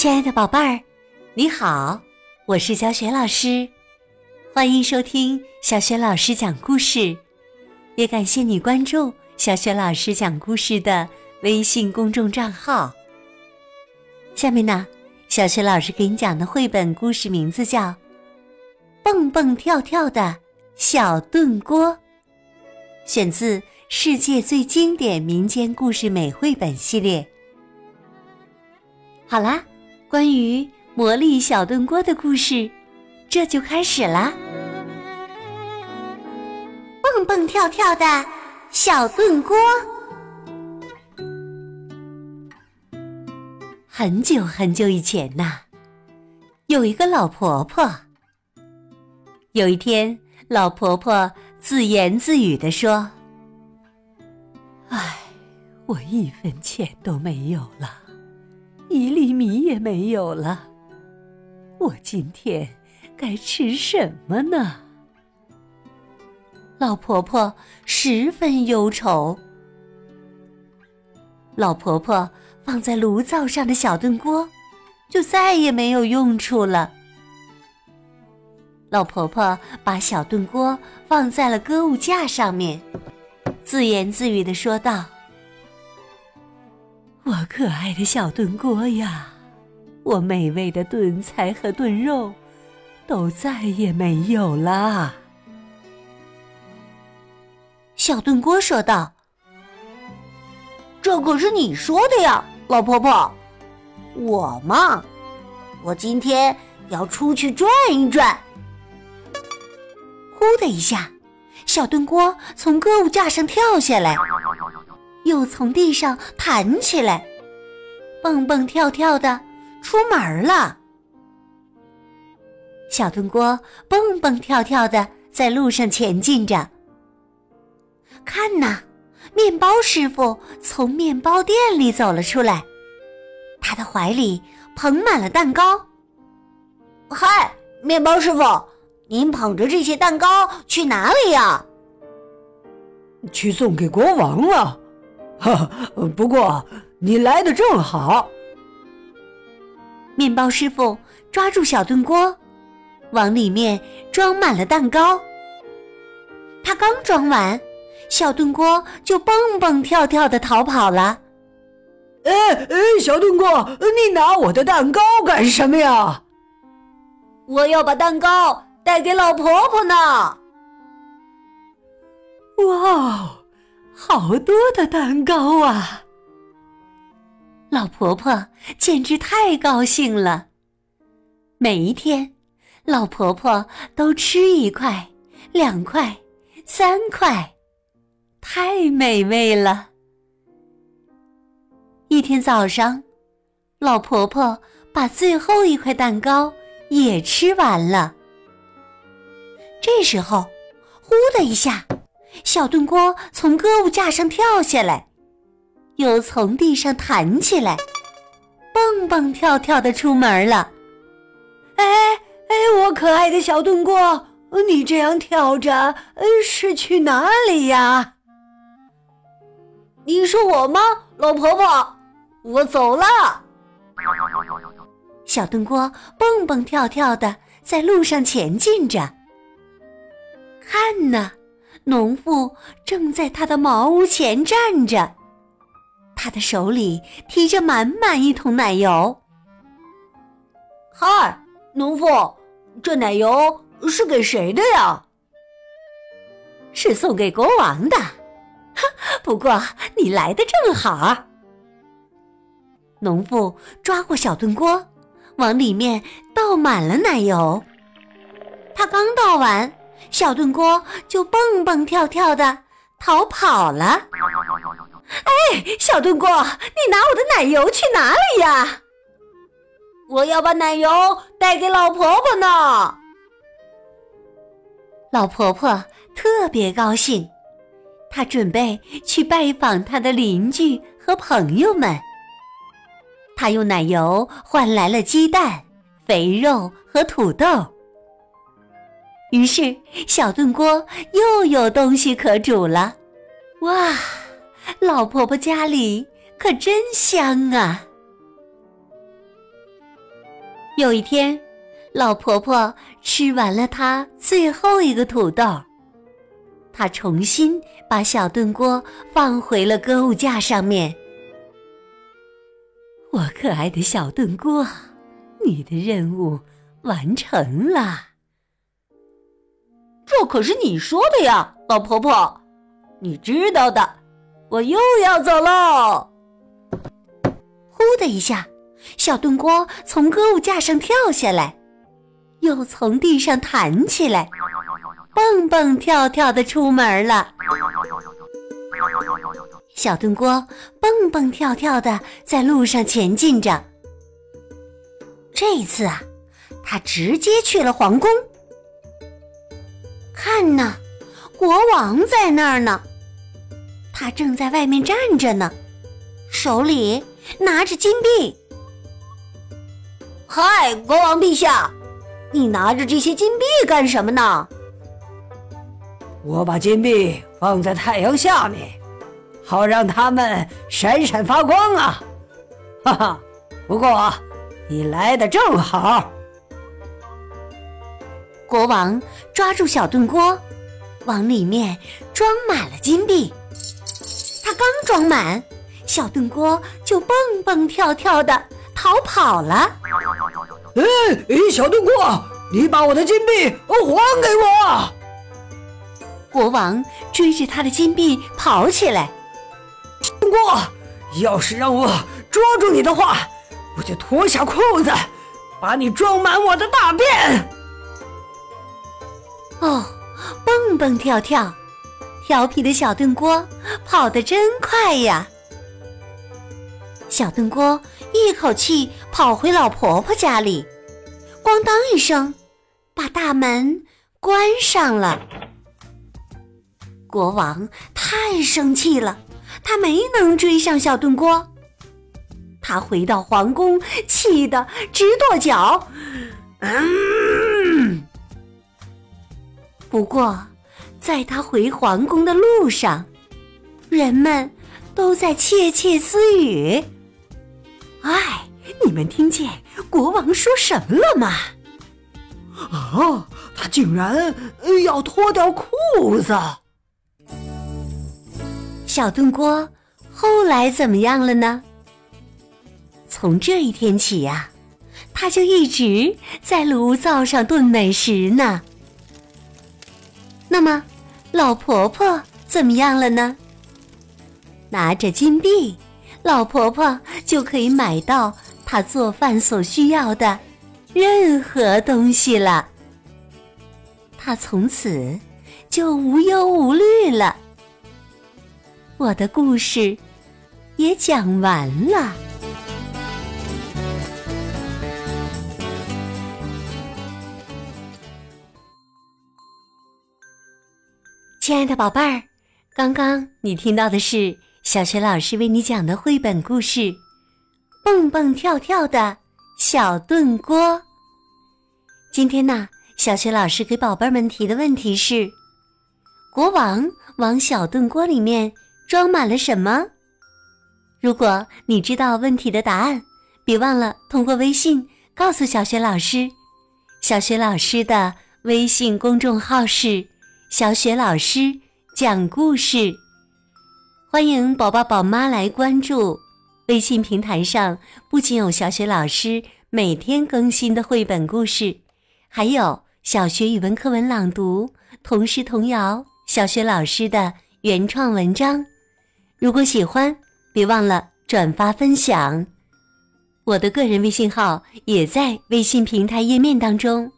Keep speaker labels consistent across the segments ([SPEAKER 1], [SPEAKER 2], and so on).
[SPEAKER 1] 亲爱的宝贝儿，你好，我是小雪老师，欢迎收听小雪老师讲故事，也感谢你关注小雪老师讲故事的微信公众账号。下面呢，小雪老师给你讲的绘本故事名字叫《蹦蹦跳跳的小炖锅》，选自《世界最经典民间故事美绘本》系列。好啦。关于魔力小炖锅的故事，这就开始啦！蹦蹦跳跳的小炖锅。很久很久以前呐，有一个老婆婆。有一天，老婆婆自言自语地说：“唉，我一分钱都没有了。”一粒米也没有了，我今天该吃什么呢？老婆婆十分忧愁。老婆婆放在炉灶上的小炖锅，就再也没有用处了。老婆婆把小炖锅放在了搁物架上面，自言自语的说道。我可爱的小炖锅呀，我美味的炖菜和炖肉都再也没有啦。小炖锅说道：“
[SPEAKER 2] 这可是你说的呀，老婆婆。我嘛，我今天要出去转一转。”
[SPEAKER 1] 呼的一下，小炖锅从歌舞架上跳下来。又从地上弹起来，蹦蹦跳跳的出门了。小炖锅蹦蹦跳跳的在路上前进着。看呐，面包师傅从面包店里走了出来，他的怀里捧满了蛋糕。
[SPEAKER 2] 嗨，面包师傅，您捧着这些蛋糕去哪里呀？
[SPEAKER 3] 去送给国王了。哈，不过你来的正好。
[SPEAKER 1] 面包师傅抓住小炖锅，往里面装满了蛋糕。他刚装完，小炖锅就蹦蹦跳跳的逃跑了。
[SPEAKER 3] 哎哎，小炖锅，你拿我的蛋糕干什么呀？
[SPEAKER 2] 我要把蛋糕带给老婆婆呢。
[SPEAKER 1] 哇！好多的蛋糕啊！老婆婆简直太高兴了。每一天，老婆婆都吃一块、两块、三块，太美味了。一天早上，老婆婆把最后一块蛋糕也吃完了。这时候，呼的一下。小炖锅从歌舞架上跳下来，又从地上弹起来，蹦蹦跳跳的出门了。
[SPEAKER 3] 哎哎，我可爱的小炖锅，你这样跳着是去哪里呀？
[SPEAKER 2] 你说我吗，老婆婆？我走了。
[SPEAKER 1] 小炖锅蹦蹦跳跳的在路上前进着，看呢。农妇正在他的茅屋前站着，他的手里提着满满一桶奶油。
[SPEAKER 2] 嗨，农妇，这奶油是给谁的呀？
[SPEAKER 1] 是送给国王的。哈不过你来的正好。农妇抓过小炖锅，往里面倒满了奶油。他刚倒完。小炖锅就蹦蹦跳跳的逃跑了。哎，小炖锅，你拿我的奶油去哪里呀？
[SPEAKER 2] 我要把奶油带给老婆婆呢。
[SPEAKER 1] 老婆婆特别高兴，她准备去拜访她的邻居和朋友们。她用奶油换来了鸡蛋、肥肉和土豆。于是，小炖锅又有东西可煮了。哇，老婆婆家里可真香啊！有一天，老婆婆吃完了她最后一个土豆，她重新把小炖锅放回了搁物架上面。我可爱的小炖锅，你的任务完成了。
[SPEAKER 2] 这可是你说的呀，老婆婆，你知道的。我又要走喽！
[SPEAKER 1] 呼的一下。小炖锅从歌舞架上跳下来，又从地上弹起来，蹦蹦跳跳的出门了。小炖锅蹦蹦跳跳的在路上前进着。这一次啊，他直接去了皇宫。看呐，国王在那儿呢，他正在外面站着呢，手里拿着金币。
[SPEAKER 2] 嗨，国王陛下，你拿着这些金币干什么呢？
[SPEAKER 4] 我把金币放在太阳下面，好让它们闪闪发光啊！哈哈，不过你来的正好。
[SPEAKER 1] 国王抓住小炖锅，往里面装满了金币。他刚装满，小炖锅就蹦蹦跳跳的。逃跑了！
[SPEAKER 4] 哎哎，小炖锅，你把我的金币还给我！
[SPEAKER 1] 国王追着他的金币跑起来。
[SPEAKER 4] 炖锅，要是让我捉住你的话，我就脱下裤子，把你装满我的大便。
[SPEAKER 1] 哦，蹦蹦跳跳，调皮的小炖锅跑得真快呀！小炖锅。一口气跑回老婆婆家里，咣当一声，把大门关上了。国王太生气了，他没能追上小炖锅。他回到皇宫，气得直跺脚。嗯。不过，在他回皇宫的路上，人们都在窃窃私语。哎，你们听见国王说什么了吗？
[SPEAKER 4] 啊，他竟然要脱掉裤子！
[SPEAKER 1] 小炖锅后来怎么样了呢？从这一天起呀，他就一直在炉灶上炖美食呢。那么，老婆婆怎么样了呢？拿着金币。老婆婆就可以买到她做饭所需要的任何东西了。她从此就无忧无虑了。我的故事也讲完了。亲爱的宝贝儿，刚刚你听到的是。小学老师为你讲的绘本故事《蹦蹦跳跳的小炖锅》。今天呢，小学老师给宝贝们提的问题是：国王往小炖锅里面装满了什么？如果你知道问题的答案，别忘了通过微信告诉小学老师。小学老师的微信公众号是“小雪老师讲故事”。欢迎宝宝宝妈来关注微信平台上，不仅有小雪老师每天更新的绘本故事，还有小学语文课文朗读、童诗童谣、小学老师的原创文章。如果喜欢，别忘了转发分享。我的个人微信号也在微信平台页面当中。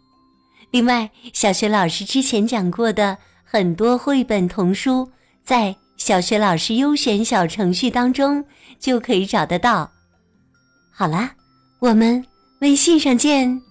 [SPEAKER 1] 另外，小学老师之前讲过的很多绘本童书在。小学老师优选小程序当中就可以找得到。好啦，我们微信上见。